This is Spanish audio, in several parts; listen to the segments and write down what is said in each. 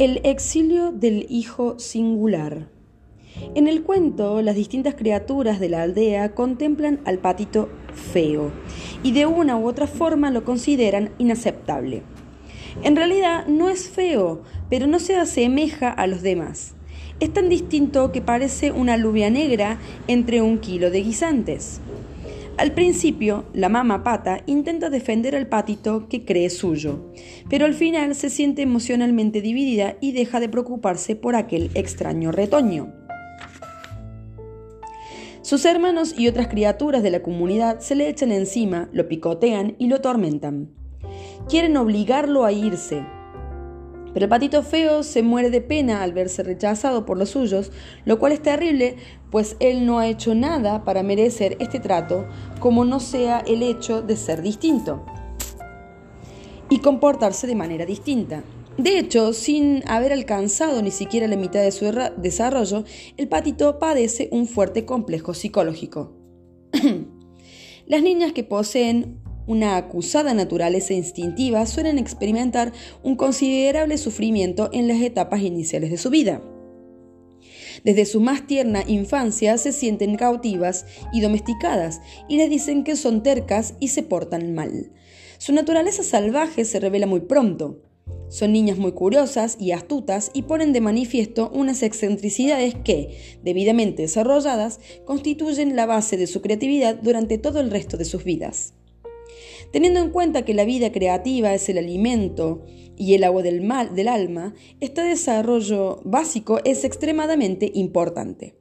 El exilio del hijo singular. En el cuento, las distintas criaturas de la aldea contemplan al patito feo y de una u otra forma lo consideran inaceptable. En realidad no es feo, pero no se asemeja a los demás. Es tan distinto que parece una alubia negra entre un kilo de guisantes. Al principio, la mamá pata intenta defender al patito que cree suyo, pero al final se siente emocionalmente dividida y deja de preocuparse por aquel extraño retoño. Sus hermanos y otras criaturas de la comunidad se le echan encima, lo picotean y lo tormentan. Quieren obligarlo a irse, pero el patito feo se muere de pena al verse rechazado por los suyos, lo cual es terrible, pues él no ha hecho nada para merecer este trato, como no sea el hecho de ser distinto y comportarse de manera distinta. De hecho, sin haber alcanzado ni siquiera la mitad de su desarrollo, el patito padece un fuerte complejo psicológico. Las niñas que poseen una acusada naturaleza instintiva suelen experimentar un considerable sufrimiento en las etapas iniciales de su vida. Desde su más tierna infancia se sienten cautivas y domesticadas y les dicen que son tercas y se portan mal. Su naturaleza salvaje se revela muy pronto. Son niñas muy curiosas y astutas y ponen de manifiesto unas excentricidades que, debidamente desarrolladas, constituyen la base de su creatividad durante todo el resto de sus vidas. Teniendo en cuenta que la vida creativa es el alimento y el agua del, mal, del alma, este desarrollo básico es extremadamente importante.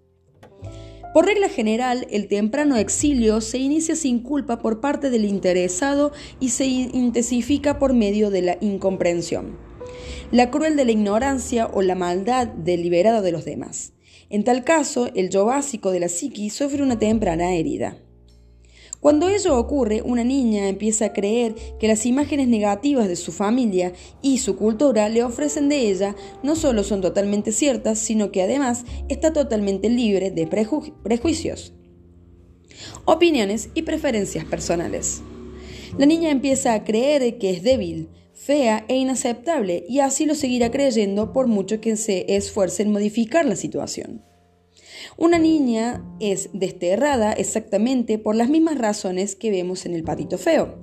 Por regla general, el temprano exilio se inicia sin culpa por parte del interesado y se intensifica por medio de la incomprensión, la cruel de la ignorancia o la maldad deliberada de los demás. En tal caso, el yo básico de la psiqui sufre una temprana herida. Cuando ello ocurre, una niña empieza a creer que las imágenes negativas de su familia y su cultura le ofrecen de ella no solo son totalmente ciertas, sino que además está totalmente libre de prejuicios, opiniones y preferencias personales. La niña empieza a creer que es débil, fea e inaceptable y así lo seguirá creyendo por mucho que se esfuerce en modificar la situación. Una niña es desterrada exactamente por las mismas razones que vemos en el patito feo.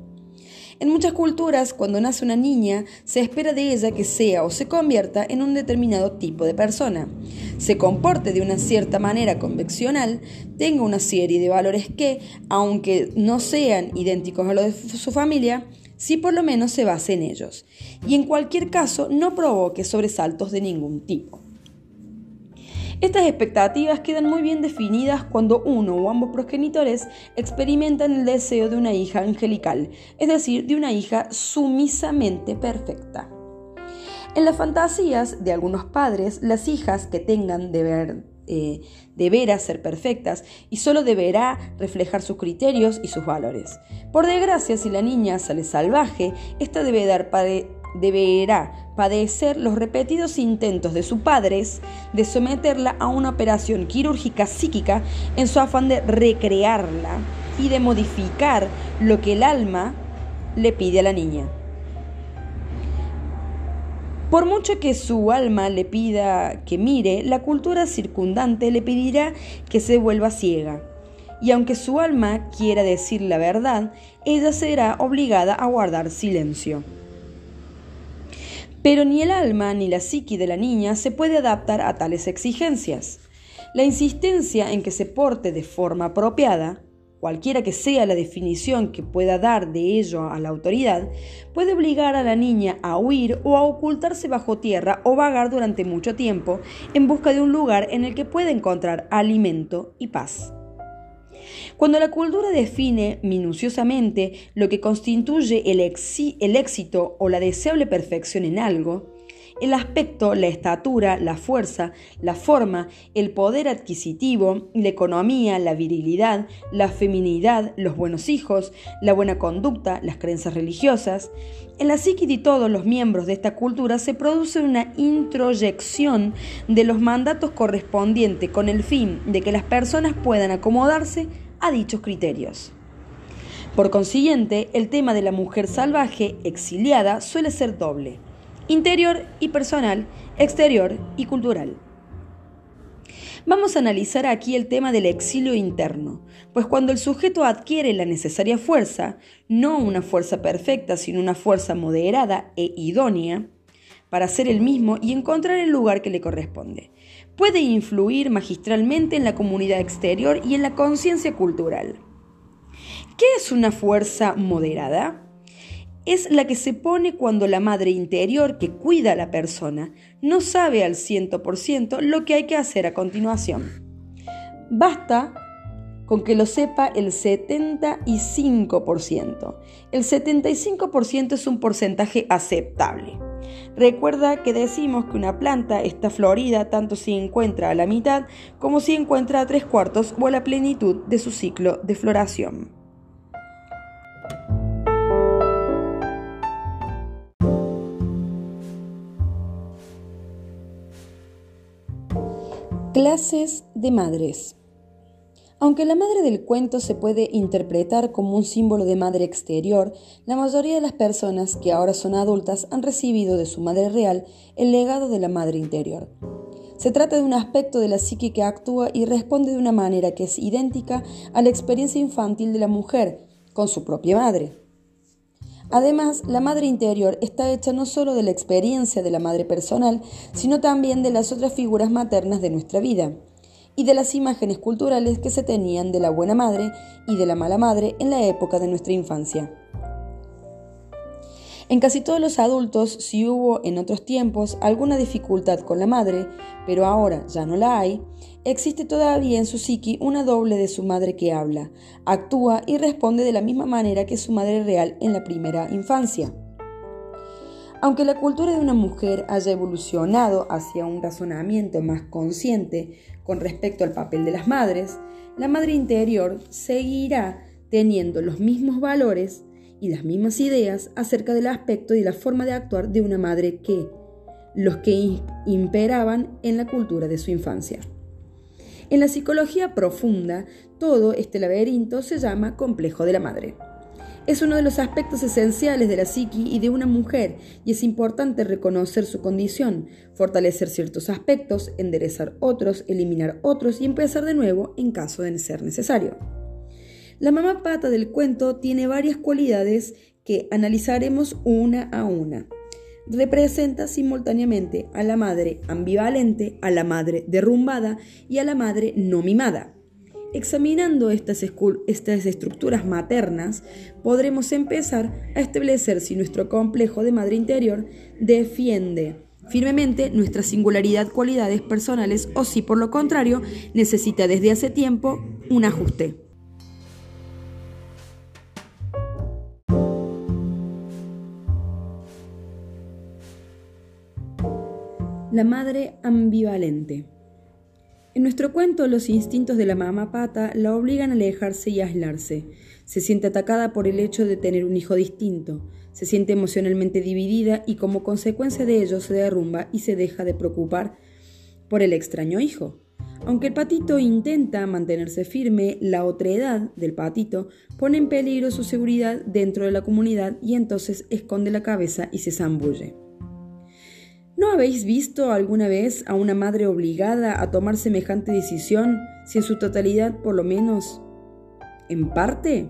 En muchas culturas, cuando nace una niña, se espera de ella que sea o se convierta en un determinado tipo de persona, se comporte de una cierta manera convencional, tenga una serie de valores que, aunque no sean idénticos a los de su familia, sí por lo menos se base en ellos, y en cualquier caso no provoque sobresaltos de ningún tipo. Estas expectativas quedan muy bien definidas cuando uno o ambos progenitores experimentan el deseo de una hija angelical, es decir, de una hija sumisamente perfecta. En las fantasías de algunos padres, las hijas que tengan deber, eh, deberá ser perfectas y solo deberá reflejar sus criterios y sus valores. Por desgracia, si la niña sale salvaje, esta debe dar deberá padecer los repetidos intentos de sus padres de someterla a una operación quirúrgica psíquica en su afán de recrearla y de modificar lo que el alma le pide a la niña. Por mucho que su alma le pida que mire, la cultura circundante le pedirá que se vuelva ciega. Y aunque su alma quiera decir la verdad, ella será obligada a guardar silencio. Pero ni el alma ni la psiqui de la niña se puede adaptar a tales exigencias. La insistencia en que se porte de forma apropiada, cualquiera que sea la definición que pueda dar de ello a la autoridad, puede obligar a la niña a huir o a ocultarse bajo tierra o vagar durante mucho tiempo en busca de un lugar en el que pueda encontrar alimento y paz. Cuando la cultura define minuciosamente lo que constituye el, éxito o la deseable perfección en algo, el aspecto, la estatura, la fuerza, la forma, el poder adquisitivo, la economía, la virilidad, la feminidad, los buenos hijos, la buena conducta, las creencias religiosas. En la psique de todos los miembros de esta cultura se produce una introyección de los mandatos correspondientes con el fin de que las personas puedan acomodarse a dichos criterios. Por consiguiente, el tema de la mujer salvaje exiliada suele ser doble. Interior y personal, exterior y cultural. Vamos a analizar aquí el tema del exilio interno, pues cuando el sujeto adquiere la necesaria fuerza, no una fuerza perfecta, sino una fuerza moderada e idónea, para ser el mismo y encontrar el lugar que le corresponde, puede influir magistralmente en la comunidad exterior y en la conciencia cultural. ¿Qué es una fuerza moderada? Es la que se pone cuando la madre interior que cuida a la persona no sabe al 100% lo que hay que hacer a continuación. Basta con que lo sepa el 75%. El 75% es un porcentaje aceptable. Recuerda que decimos que una planta está florida tanto si encuentra a la mitad como si encuentra a tres cuartos o a la plenitud de su ciclo de floración. Clases de madres. Aunque la madre del cuento se puede interpretar como un símbolo de madre exterior, la mayoría de las personas que ahora son adultas han recibido de su madre real el legado de la madre interior. Se trata de un aspecto de la psique que actúa y responde de una manera que es idéntica a la experiencia infantil de la mujer con su propia madre. Además, la madre interior está hecha no solo de la experiencia de la madre personal, sino también de las otras figuras maternas de nuestra vida y de las imágenes culturales que se tenían de la buena madre y de la mala madre en la época de nuestra infancia. En casi todos los adultos, si hubo en otros tiempos alguna dificultad con la madre, pero ahora ya no la hay, existe todavía en su psiqui una doble de su madre que habla, actúa y responde de la misma manera que su madre real en la primera infancia. Aunque la cultura de una mujer haya evolucionado hacia un razonamiento más consciente con respecto al papel de las madres, la madre interior seguirá teniendo los mismos valores y las mismas ideas acerca del aspecto y la forma de actuar de una madre que los que imperaban en la cultura de su infancia. En la psicología profunda, todo este laberinto se llama complejo de la madre. Es uno de los aspectos esenciales de la psiqui y de una mujer, y es importante reconocer su condición, fortalecer ciertos aspectos, enderezar otros, eliminar otros y empezar de nuevo en caso de ser necesario. La mamá pata del cuento tiene varias cualidades que analizaremos una a una. Representa simultáneamente a la madre ambivalente, a la madre derrumbada y a la madre no mimada. Examinando estas, estructuras maternas, podremos empezar a establecer si nuestro complejo de madre interior defiende firmemente nuestra singularidad cualidades personales o si por lo contrario necesita desde hace tiempo un ajuste. La madre ambivalente. En nuestro cuento, los instintos de la mamá pata la obligan a alejarse y aislarse. Se siente atacada por el hecho de tener un hijo distinto. Se siente emocionalmente dividida y como consecuencia de ello se derrumba y se deja de preocupar por el extraño hijo. Aunque el patito intenta mantenerse firme, la otredad del patito pone en peligro su seguridad dentro de la comunidad y entonces esconde la cabeza y se zambulle. ¿No habéis visto alguna vez a una madre obligada a tomar semejante decisión, si en su totalidad por lo menos en parte?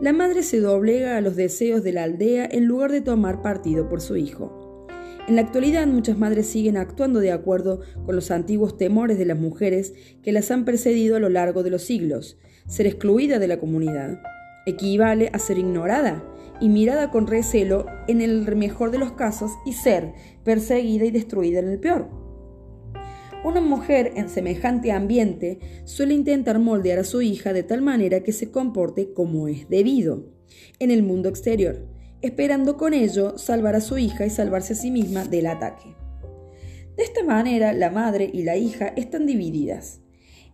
La madre se doblega a los deseos de la aldea en lugar de tomar partido por su hijo. En la actualidad muchas madres siguen actuando de acuerdo con los antiguos temores de las mujeres que las han precedido a lo largo de los siglos. Ser excluida de la comunidad equivale a ser ignorada y mirada con recelo en el mejor de los casos y ser perseguida y destruida en el peor. Una mujer en semejante ambiente suele intentar moldear a su hija de tal manera que se comporte como es debido en el mundo exterior, esperando con ello salvar a su hija y salvarse a sí misma del ataque. De esta manera, la madre y la hija están divididas.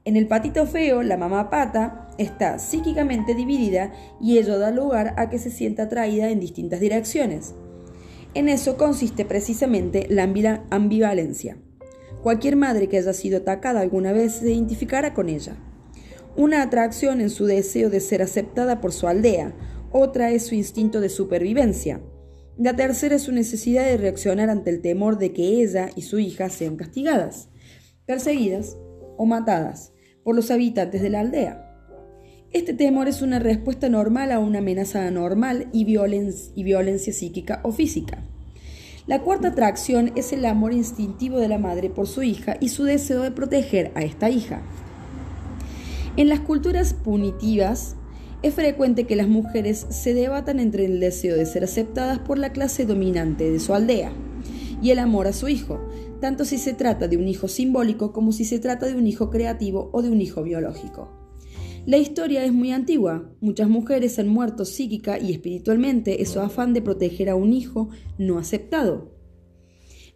En el patito feo, la mamá pata está psíquicamente dividida y ello da lugar a que se sienta atraída en distintas direcciones. En eso consiste precisamente la ambivalencia. Cualquier madre que haya sido atacada alguna vez se identificará con ella. Una atracción en su deseo de ser aceptada por su aldea, otra es su instinto de supervivencia. La tercera es su necesidad de reaccionar ante el temor de que ella y su hija sean castigadas, perseguidas o matadas por los habitantes de la aldea. Este temor es una respuesta normal a una amenaza anormal y, y violencia psíquica o física. La cuarta atracción es el amor instintivo de la madre por su hija y su deseo de proteger a esta hija. En las culturas punitivas, es frecuente que las mujeres se debatan entre el deseo de ser aceptadas por la clase dominante de su aldea y el amor a su hijo, tanto si se trata de un hijo simbólico como si se trata de un hijo creativo o de un hijo biológico. La historia es muy antigua. Muchas mujeres han muerto psíquica y espiritualmente en su afán de proteger a un hijo no aceptado,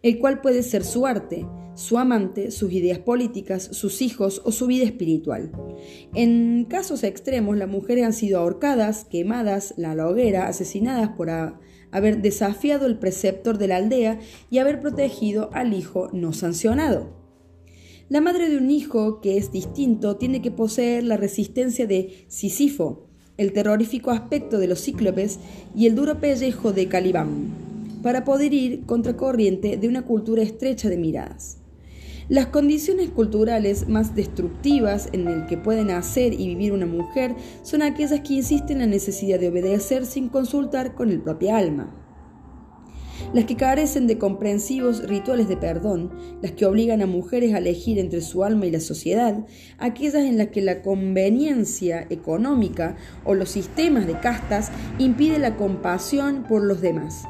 el cual puede ser su arte, su amante, sus ideas políticas, sus hijos o su vida espiritual. En casos extremos, las mujeres han sido ahorcadas, quemadas, la hoguera, asesinadas por haber desafiado el preceptor de la aldea y haber protegido al hijo no sancionado. La madre de un hijo que es distinto tiene que poseer la resistencia de Sísifo, el terrorífico aspecto de los cíclopes y el duro pellejo de Calibán, para poder ir contracorriente de una cultura estrecha de miradas. Las condiciones culturales más destructivas en el que pueden nacer y vivir una mujer son aquellas que insisten en la necesidad de obedecer sin consultar con el propio alma. Las que carecen de comprensivos rituales de perdón, las que obligan a mujeres a elegir entre su alma y la sociedad, aquellas en las que la conveniencia económica o los sistemas de castas impide la compasión por los demás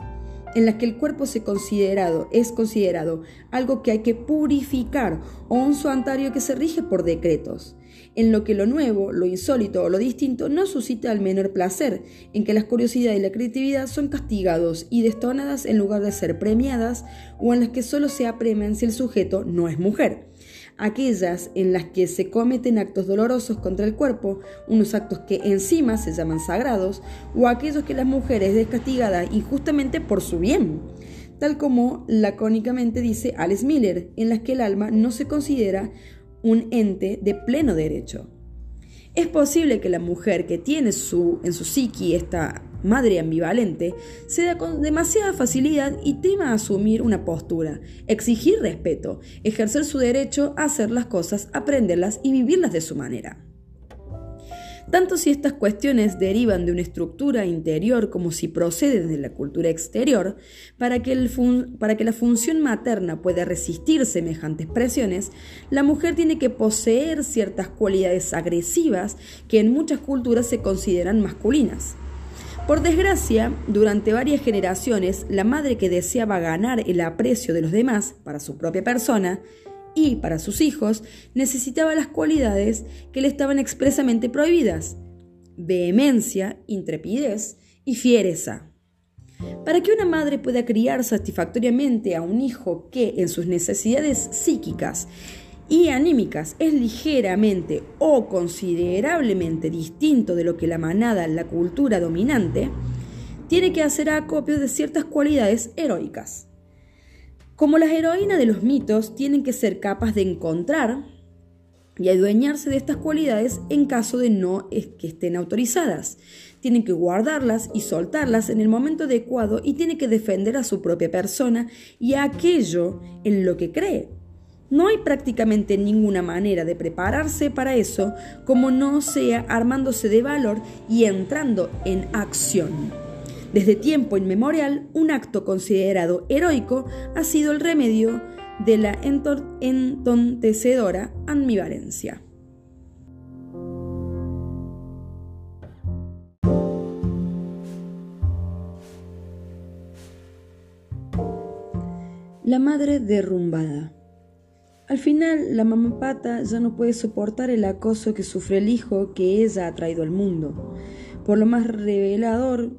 en las que el cuerpo se considerado, es considerado algo que hay que purificar o un santuario que se rige por decretos, en lo que lo nuevo, lo insólito o lo distinto no suscita el menor placer, en que la curiosidad y la creatividad son castigados y destonadas en lugar de ser premiadas, o en las que solo se apremian si el sujeto no es mujer aquellas en las que se cometen actos dolorosos contra el cuerpo, unos actos que encima se llaman sagrados, o aquellos que las mujeres es castigada injustamente por su bien, tal como lacónicamente dice Alice Miller, en las que el alma no se considera un ente de pleno derecho. Es posible que la mujer que tiene su, en su psiqui esta madre ambivalente, se da con demasiada facilidad y tema asumir una postura, exigir respeto, ejercer su derecho a hacer las cosas, aprenderlas y vivirlas de su manera tanto si estas cuestiones derivan de una estructura interior como si proceden de la cultura exterior, para que, para que, la función materna pueda resistir semejantes presiones, la mujer tiene que poseer ciertas cualidades agresivas que en muchas culturas se consideran masculinas. Por desgracia, durante varias generaciones, la madre que deseaba ganar el aprecio de los demás para su propia persona, y para sus hijos necesitaba las cualidades que le estaban expresamente prohibidas, vehemencia, intrepidez y fiereza. Para que una madre pueda criar satisfactoriamente a un hijo que en sus necesidades psíquicas y anímicas es ligeramente o considerablemente distinto de lo que la manada, la cultura dominante, tiene que hacer acopio de ciertas cualidades heroicas. Como las heroínas de los mitos tienen que ser capaces de encontrar y adueñarse de estas cualidades en caso de no que estén autorizadas. Tienen que guardarlas y soltarlas en el momento adecuado y tiene que defender a su propia persona y a aquello en lo que cree. No hay prácticamente ninguna manera de prepararse para eso como no sea armándose de valor y entrando en acción. Desde tiempo inmemorial, un acto considerado heroico ha sido el remedio de la entontecedora ambivalencia. La madre derrumbada. Al final, la mamá pata ya no puede soportar el acoso que sufre el hijo que ella ha traído al mundo. Por lo más revelador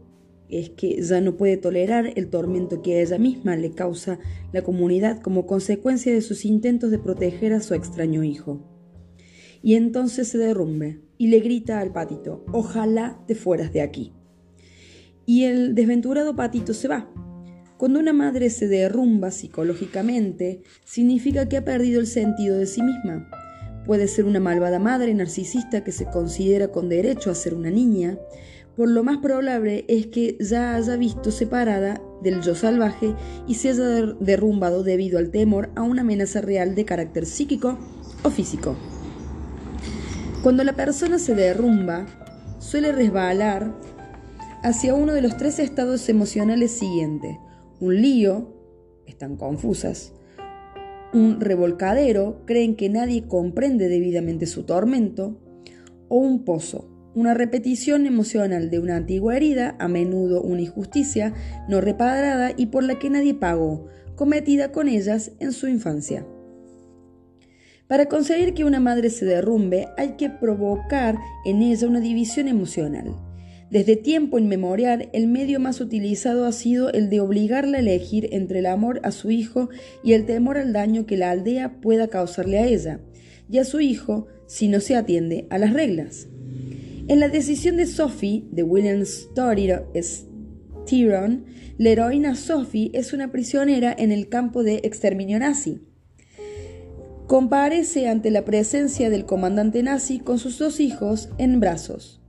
es que ya no puede tolerar el tormento que a ella misma le causa la comunidad como consecuencia de sus intentos de proteger a su extraño hijo. Y entonces se derrumbe y le grita al patito, ojalá te fueras de aquí. Y el desventurado patito se va. Cuando una madre se derrumba psicológicamente, significa que ha perdido el sentido de sí misma. Puede ser una malvada madre narcisista que se considera con derecho a ser una niña, por lo más probable es que ya haya visto separada del yo salvaje y se haya derrumbado debido al temor a una amenaza real de carácter psíquico o físico. Cuando la persona se derrumba, suele resbalar hacia uno de los tres estados emocionales siguientes. Un lío, están confusas. Un revolcadero, creen que nadie comprende debidamente su tormento. O un pozo, una repetición emocional de una antigua herida, a menudo una injusticia no reparada y por la que nadie pagó, cometida con ellas en su infancia. Para conseguir que una madre se derrumbe hay que provocar en ella una división emocional. Desde tiempo inmemorial, el medio más utilizado ha sido el de obligarla a elegir entre el amor a su hijo y el temor al daño que la aldea pueda causarle a ella, y a su hijo si no se atiende a las reglas. En la decisión de Sophie, de William Styron, la heroína Sophie es una prisionera en el campo de exterminio nazi comparece ante la presencia del comandante nazi con sus dos hijos en brazos.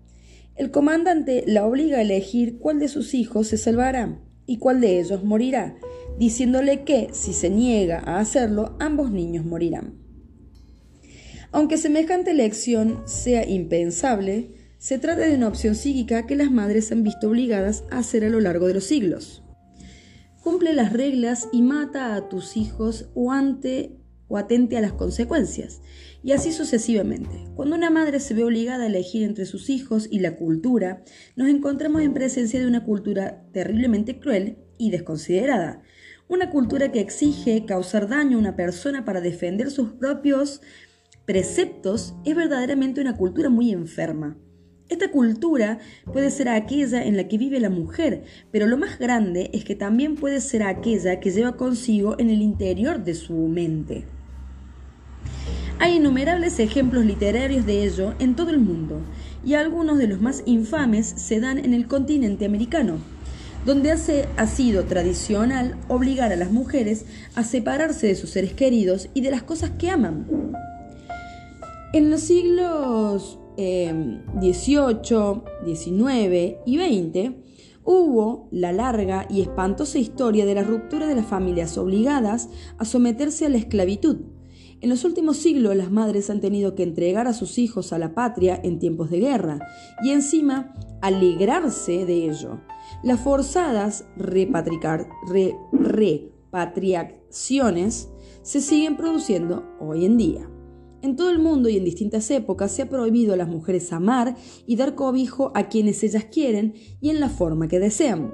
El comandante la obliga a elegir cuál de sus hijos se salvará y cuál de ellos morirá, diciéndole que, si se niega a hacerlo, ambos niños morirán. Aunque semejante elección sea impensable, se trata de una opción psíquica que las madres han visto obligadas a hacer a lo largo de los siglos. Cumple las reglas y mata a tus hijos o ante o atente a las consecuencias, y así sucesivamente. Cuando una madre se ve obligada a elegir entre sus hijos y la cultura, nos encontramos en presencia de una cultura terriblemente cruel y desconsiderada, una cultura que exige causar daño a una persona para defender sus propios preceptos es verdaderamente una cultura muy enferma. Esta cultura puede ser aquella en la que vive la mujer, pero lo más grande es que también puede ser aquella que lleva consigo en el interior de su mente. Hay innumerables ejemplos literarios de ello en todo el mundo, y algunos de los más infames se dan en el continente americano, donde hace, ha sido tradicional obligar a las mujeres a separarse de sus seres queridos y de las cosas que aman. En los siglos XVIII, eh, XIX y XX, hubo la larga y espantosa historia de la ruptura de las familias obligadas a someterse a la esclavitud, en los últimos siglos las madres han tenido que entregar a sus hijos a la patria en tiempos de guerra y encima alegrarse de ello. Las forzadas repatriaciones se siguen produciendo hoy en día. En todo el mundo y en distintas épocas se ha prohibido a las mujeres amar y dar cobijo a quienes ellas quieren y en la forma que desean.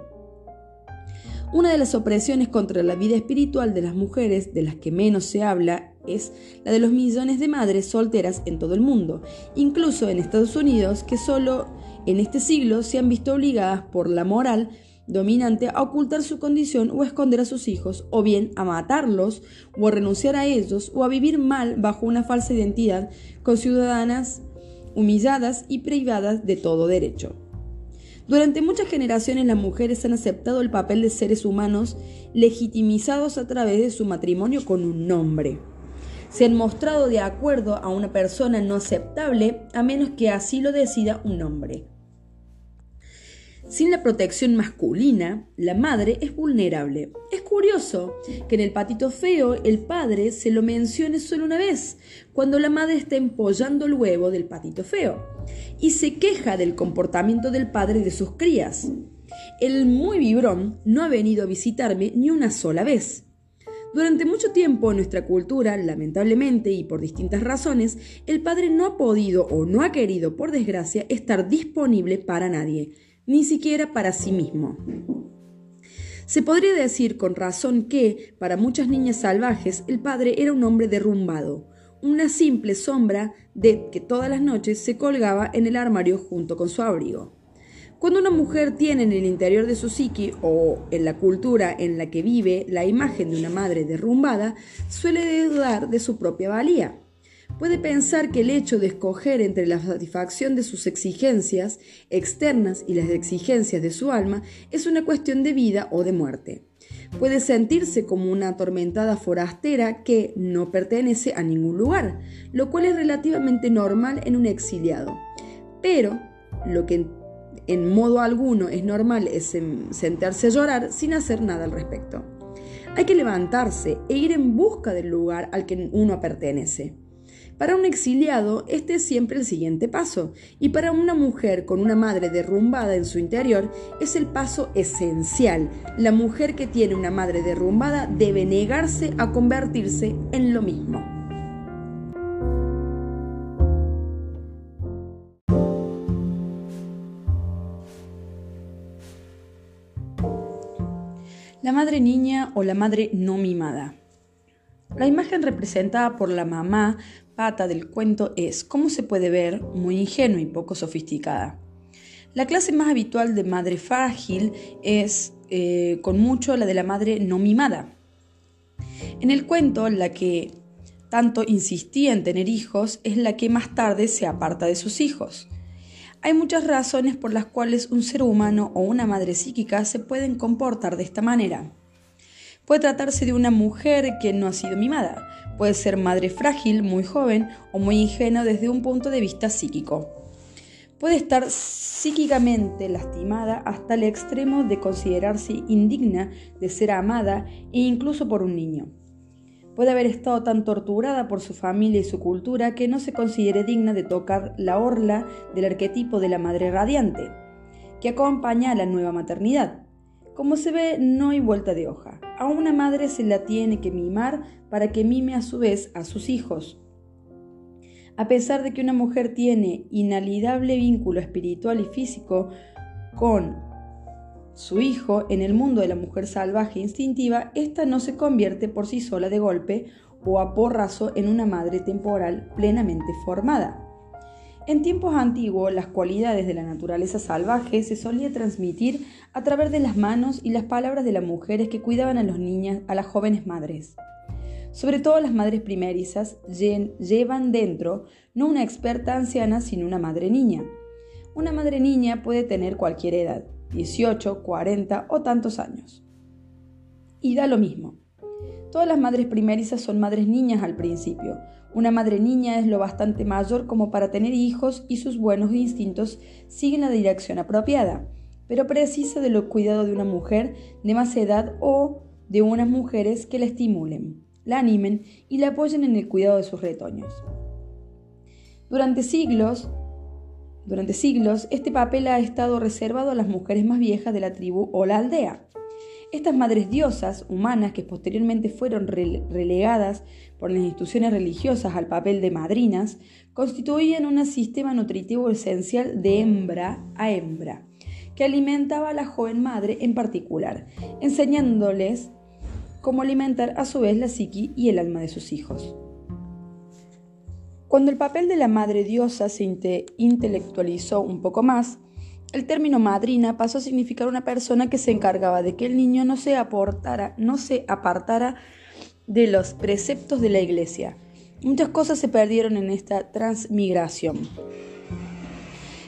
Una de las opresiones contra la vida espiritual de las mujeres, de las que menos se habla, es la de los millones de madres solteras en todo el mundo, incluso en Estados Unidos, que solo en este siglo se han visto obligadas por la moral dominante a ocultar su condición o a esconder a sus hijos, o bien a matarlos, o a renunciar a ellos, o a vivir mal bajo una falsa identidad con ciudadanas humilladas y privadas de todo derecho. Durante muchas generaciones las mujeres han aceptado el papel de seres humanos legitimizados a través de su matrimonio con un nombre. Se han mostrado de acuerdo a una persona no aceptable a menos que así lo decida un hombre. Sin la protección masculina, la madre es vulnerable. Es curioso que en el patito feo el padre se lo mencione solo una vez, cuando la madre está empollando el huevo del patito feo, y se queja del comportamiento del padre de sus crías. El muy vibrón no ha venido a visitarme ni una sola vez. Durante mucho tiempo en nuestra cultura, lamentablemente y por distintas razones, el padre no ha podido o no ha querido, por desgracia, estar disponible para nadie ni siquiera para sí mismo. Se podría decir con razón que, para muchas niñas salvajes, el padre era un hombre derrumbado, una simple sombra de que todas las noches se colgaba en el armario junto con su abrigo. Cuando una mujer tiene en el interior de su psique o en la cultura en la que vive la imagen de una madre derrumbada, suele dudar de su propia valía puede pensar que el hecho de escoger entre la satisfacción de sus exigencias externas y las exigencias de su alma es una cuestión de vida o de muerte. Puede sentirse como una atormentada forastera que no pertenece a ningún lugar, lo cual es relativamente normal en un exiliado. Pero lo que en modo alguno es normal sentarse a llorar sin hacer nada al respecto. Hay que levantarse e ir en busca del lugar al que uno pertenece. Para un exiliado, este es siempre el siguiente paso, y para una mujer con una madre derrumbada en su interior, es el paso esencial. La mujer que tiene una madre derrumbada debe negarse a convertirse en lo mismo. La madre niña o la madre no mimada. La imagen representada por la mamá pata del cuento es, como se puede ver, muy ingenua y poco sofisticada. La clase más habitual de madre frágil es, eh, con mucho, la de la madre no mimada. En el cuento, la que tanto insistía en tener hijos es la que más tarde se aparta de sus hijos. Hay muchas razones por las cuales un ser humano o una madre psíquica se pueden comportar de esta manera. Puede tratarse de una mujer que no ha sido mimada, puede ser madre frágil, muy joven o muy ingenua desde un punto de vista psíquico. Puede estar psíquicamente lastimada hasta el extremo de considerarse indigna de ser amada e incluso por un niño. Puede haber estado tan torturada por su familia y su cultura que no se considere digna de tocar la orla del arquetipo de la madre radiante, que acompaña a la nueva maternidad. Como se ve, no hay vuelta de hoja. A una madre se la tiene que mimar para que mime a su vez a sus hijos. A pesar de que una mujer tiene inalidable vínculo espiritual y físico con su hijo en el mundo de la mujer salvaje e instintiva, ésta no se convierte por sí sola de golpe o a porrazo en una madre temporal plenamente formada. En tiempos antiguos, las cualidades de la naturaleza salvaje se solía transmitir a través de las manos y las palabras de las mujeres que cuidaban a los niños, a las jóvenes madres. Sobre todo las madres primerizas llevan dentro no una experta anciana, sino una madre niña. Una madre niña puede tener cualquier edad, 18, 40 o tantos años. Y da lo mismo. Todas las madres primerizas son madres niñas al principio, una madre niña es lo bastante mayor como para tener hijos y sus buenos instintos siguen la dirección apropiada, pero precisa de los cuidados de una mujer de más edad o de unas mujeres que la estimulen, la animen y la apoyen en el cuidado de sus retoños. Durante siglos, durante siglos, este papel ha estado reservado a las mujeres más viejas de la tribu o la aldea. Estas madres diosas humanas que posteriormente fueron relegadas por las instituciones religiosas al papel de madrinas, constituían un sistema nutritivo esencial de hembra a hembra, que alimentaba a la joven madre en particular, enseñándoles cómo alimentar a su vez la psiqui y el alma de sus hijos. Cuando el papel de la madre diosa se intelectualizó un poco más, el término madrina pasó a significar una persona que se encargaba de que el niño no se, apartara de los preceptos de la iglesia. Muchas cosas se perdieron en esta transmigración.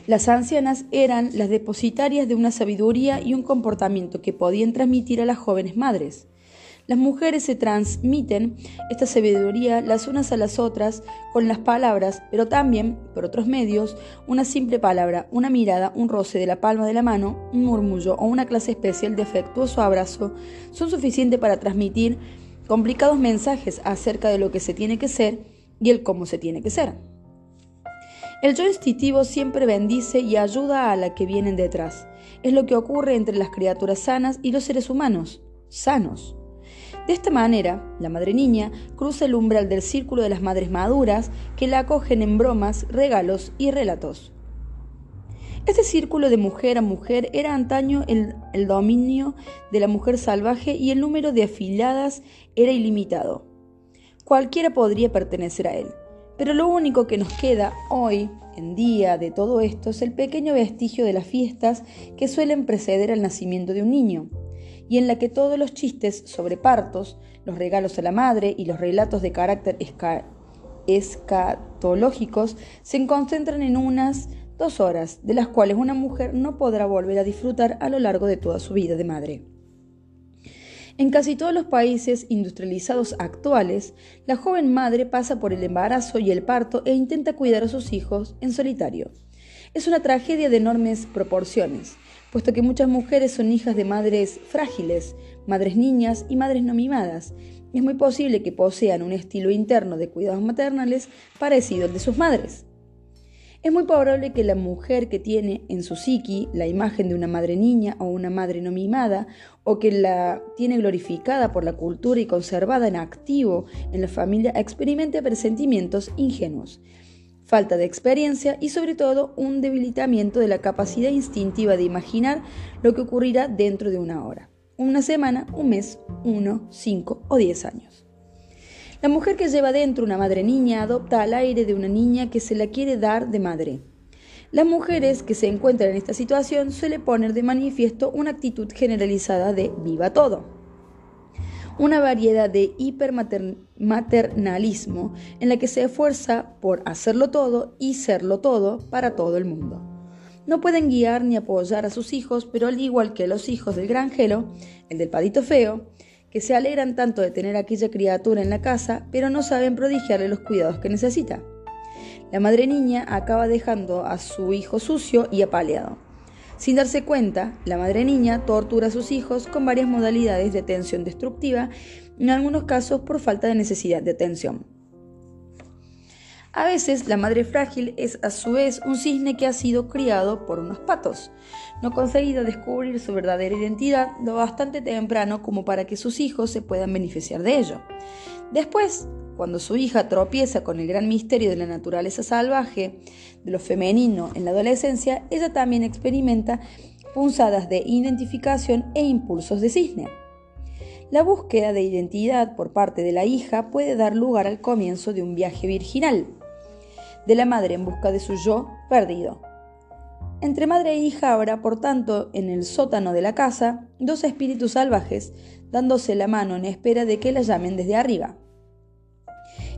Las ancianas eran las depositarias de una sabiduría y un comportamiento que podían transmitir a las jóvenes madres. Las mujeres se transmiten esta sabiduría las unas a las otras con las palabras, pero también, por otros medios, una simple palabra, una mirada, un roce de la palma de la mano, un murmullo o una clase especial de afectuoso abrazo son suficientes para transmitir complicados mensajes acerca de lo que se tiene que ser y el cómo se tiene que ser. El yo instintivo siempre bendice y ayuda a la que vienen detrás. Es lo que ocurre entre las criaturas sanas y los seres humanos, sanos. De esta manera, la madre niña cruza el umbral del círculo de las madres maduras que la acogen en bromas, regalos y relatos. Este círculo de mujer a mujer era antaño el, dominio de la mujer salvaje y el número de afiladas era ilimitado. Cualquiera podría pertenecer a él. Pero lo único que nos queda hoy en día de todo esto es el pequeño vestigio de las fiestas que suelen preceder al nacimiento de un niño y en la que todos los chistes sobre partos, los regalos a la madre y los relatos de carácter escatológicos se concentran en unas dos horas, de las cuales una mujer no podrá volver a disfrutar a lo largo de toda su vida de madre. En casi todos los países industrializados actuales, la joven madre pasa por el embarazo y el parto e intenta cuidar a sus hijos en solitario. Es una tragedia de enormes proporciones, puesto que muchas mujeres son hijas de madres frágiles, madres niñas y madres no mimadas. Es muy posible que posean un estilo interno de cuidados maternales parecido al de sus madres. Es muy probable que la mujer que tiene en su psiqui la imagen de una madre niña o una madre no mimada, o que la tiene glorificada por la cultura y conservada en activo en la familia, experimente presentimientos ingenuos, falta de experiencia y sobre todo un debilitamiento de la capacidad instintiva de imaginar lo que ocurrirá dentro de una hora, una semana, un mes, uno, cinco o diez años. La mujer que lleva dentro una madre niña adopta al aire de una niña que se la quiere dar de madre. Las mujeres que se encuentran en esta situación suelen poner de manifiesto una actitud generalizada de viva todo. Una variedad de hipermaternalismo en la que se esfuerza por hacerlo todo y serlo todo para todo el mundo. No pueden guiar ni apoyar a sus hijos, pero al igual que los hijos del granjero, el del padito feo, que se alegran tanto de tener aquella criatura en la casa, pero no saben prodigiarle los cuidados que necesita. La madre niña acaba dejando a su hijo sucio y apaleado. Sin darse cuenta, la madre niña tortura a sus hijos con varias modalidades de atención destructiva, en algunos casos por falta de necesidad de atención. A veces la madre frágil es a su vez un cisne que ha sido criado por unos patos. No conseguido descubrir su verdadera identidad lo bastante temprano como para que sus hijos se puedan beneficiar de ello. Después, cuando su hija tropieza con el gran misterio de la naturaleza salvaje, de lo femenino en la adolescencia, ella también experimenta punzadas de identificación e impulsos de cisne. La búsqueda de identidad por parte de la hija puede dar lugar al comienzo de un viaje virginal, de la madre en busca de su yo perdido. Entre madre e hija habrá, por tanto, en el sótano de la casa, dos espíritus salvajes, dándose la mano en espera de que la llamen desde arriba.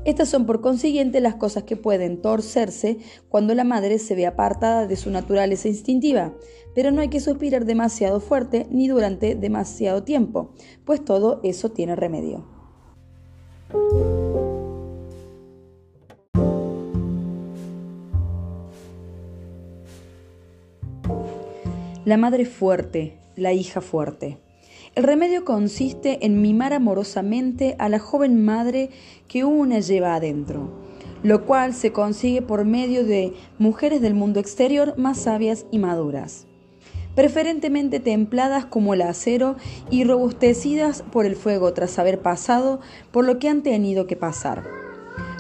Estas son por consiguiente las cosas que pueden torcerse cuando la madre se ve apartada de su naturaleza instintiva, pero no hay que suspirar demasiado fuerte ni durante demasiado tiempo, pues todo eso tiene remedio. La madre fuerte, la hija fuerte. El remedio consiste en mimar amorosamente a la joven madre que una lleva adentro, lo cual se consigue por medio de mujeres del mundo exterior más sabias y maduras, preferentemente templadas como el acero y robustecidas por el fuego tras haber pasado por lo que han tenido que pasar.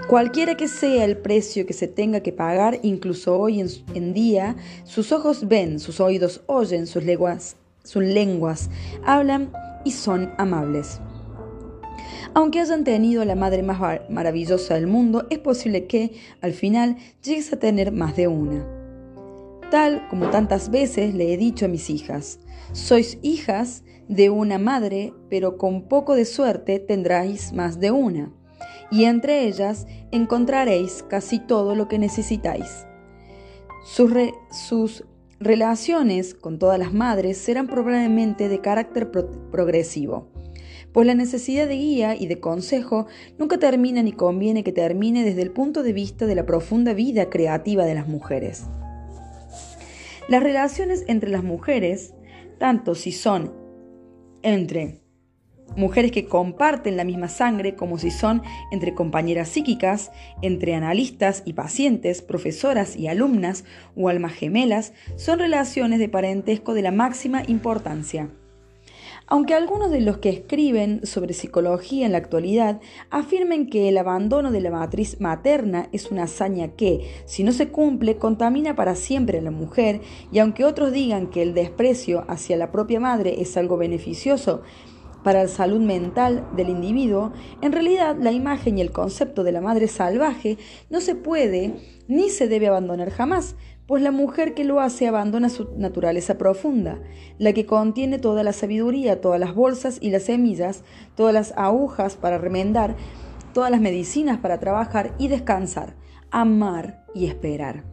Cualquiera que sea el precio que se tenga que pagar, incluso hoy en, día, sus ojos ven, sus oídos oyen, sus lenguas, sus lenguas hablan y son amables. Aunque hayan tenido la madre más maravillosa del mundo, es posible que, al final, llegues a tener más de una. Tal como tantas veces le he dicho a mis hijas, sois hijas de una madre, pero con poco de suerte tendráis más de una y entre ellas encontraréis casi todo lo que necesitáis. Sus, relaciones con todas las madres serán probablemente de carácter progresivo, pues la necesidad de guía y de consejo nunca termina ni conviene que termine desde el punto de vista de la profunda vida creativa de las mujeres. Las relaciones entre las mujeres, tanto si son entre mujeres que comparten la misma sangre como si son entre compañeras psíquicas, entre analistas y pacientes, profesoras y alumnas o almas gemelas, son relaciones de parentesco de la máxima importancia. Aunque algunos de los que escriben sobre psicología en la actualidad afirmen que el abandono de la matriz materna es una hazaña que, si no se cumple, contamina para siempre a la mujer, y aunque otros digan que el desprecio hacia la propia madre es algo beneficioso, para la salud mental del individuo, en realidad la imagen y el concepto de la madre salvaje no se puede ni se debe abandonar jamás, pues la mujer que lo hace abandona su naturaleza profunda, la que contiene toda la sabiduría, todas las bolsas y las semillas, todas las agujas para remendar, todas las medicinas para trabajar y descansar, amar y esperar.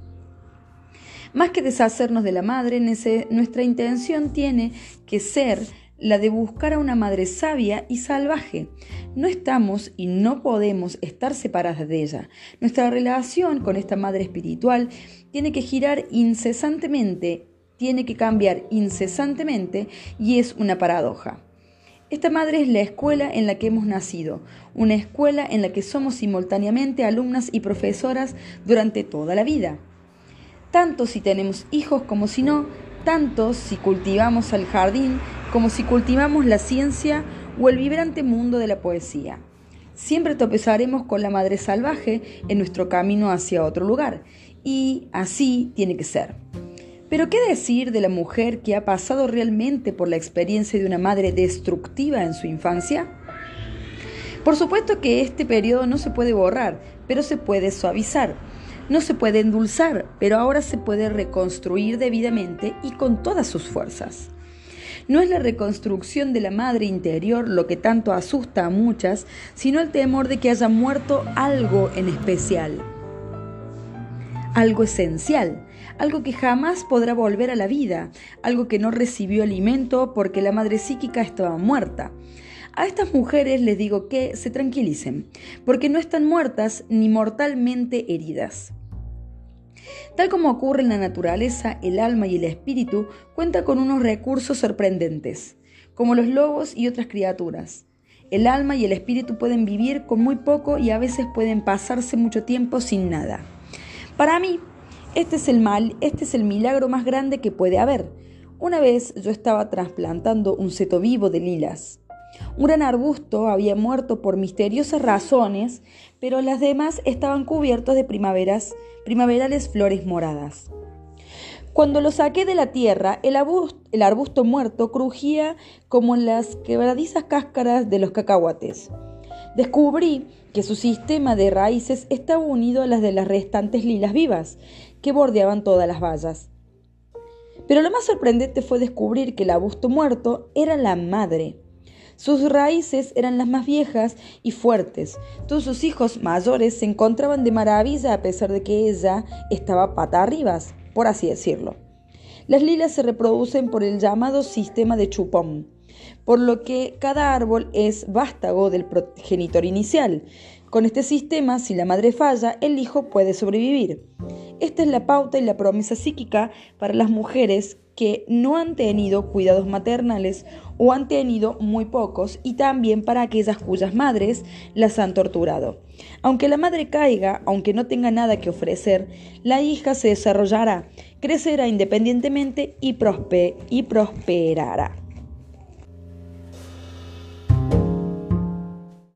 Más que deshacernos de la madre, nuestra intención tiene que ser la de buscar a una madre sabia y salvaje. No estamos y no podemos estar separadas de ella. Nuestra relación con esta madre espiritual tiene que girar incesantemente, tiene que cambiar incesantemente y es una paradoja. Esta madre es la escuela en la que hemos nacido, una escuela en la que somos simultáneamente alumnas y profesoras durante toda la vida. Tanto si tenemos hijos como si no, tanto si cultivamos el jardín como si cultivamos la ciencia o el vibrante mundo de la poesía. Siempre tropezaremos con la madre salvaje en nuestro camino hacia otro lugar, y así tiene que ser. Pero ¿qué decir de la mujer que ha pasado realmente por la experiencia de una madre destructiva en su infancia? Por supuesto que este periodo no se puede borrar, pero se puede suavizar. No se puede endulzar, pero ahora se puede reconstruir debidamente y con todas sus fuerzas. No es la reconstrucción de la madre interior lo que tanto asusta a muchas, sino el temor de que haya muerto algo en especial, algo esencial, algo que jamás podrá volver a la vida, algo que no recibió alimento porque la madre psíquica estaba muerta. A estas mujeres les digo que se tranquilicen, porque no están muertas ni mortalmente heridas. Tal como ocurre en la naturaleza, el alma y el espíritu cuentan con unos recursos sorprendentes, como los lobos y otras criaturas. El alma y el espíritu pueden vivir con muy poco y a veces pueden pasarse mucho tiempo sin nada. Para mí, este es el mal, este es el milagro más grande que puede haber. Una vez yo estaba trasplantando un seto vivo de lilas. Un gran arbusto había muerto por misteriosas razones, pero las demás estaban cubiertos de primaveras, primaverales flores moradas. Cuando lo saqué de la tierra, el arbusto, muerto crujía como las quebradizas cáscaras de los cacahuates. Descubrí que su sistema de raíces estaba unido a las de las restantes lilas vivas, que bordeaban todas las vallas. Pero lo más sorprendente fue descubrir que el arbusto muerto era la madre. Sus raíces eran las más viejas y fuertes. Todos sus hijos mayores se encontraban de maravilla a pesar de que ella estaba pata arriba, por así decirlo. Las lilas se reproducen por el llamado sistema de chupón, por lo que cada árbol es vástago del progenitor inicial. Con este sistema, si la madre falla, el hijo puede sobrevivir. Esta es la pauta y la promesa psíquica para las mujeres que no han tenido cuidados maternales o han tenido muy pocos y también para aquellas cuyas madres las han torturado. Aunque la madre caiga, aunque no tenga nada que ofrecer, la hija se desarrollará, crecerá independientemente y, prosperará.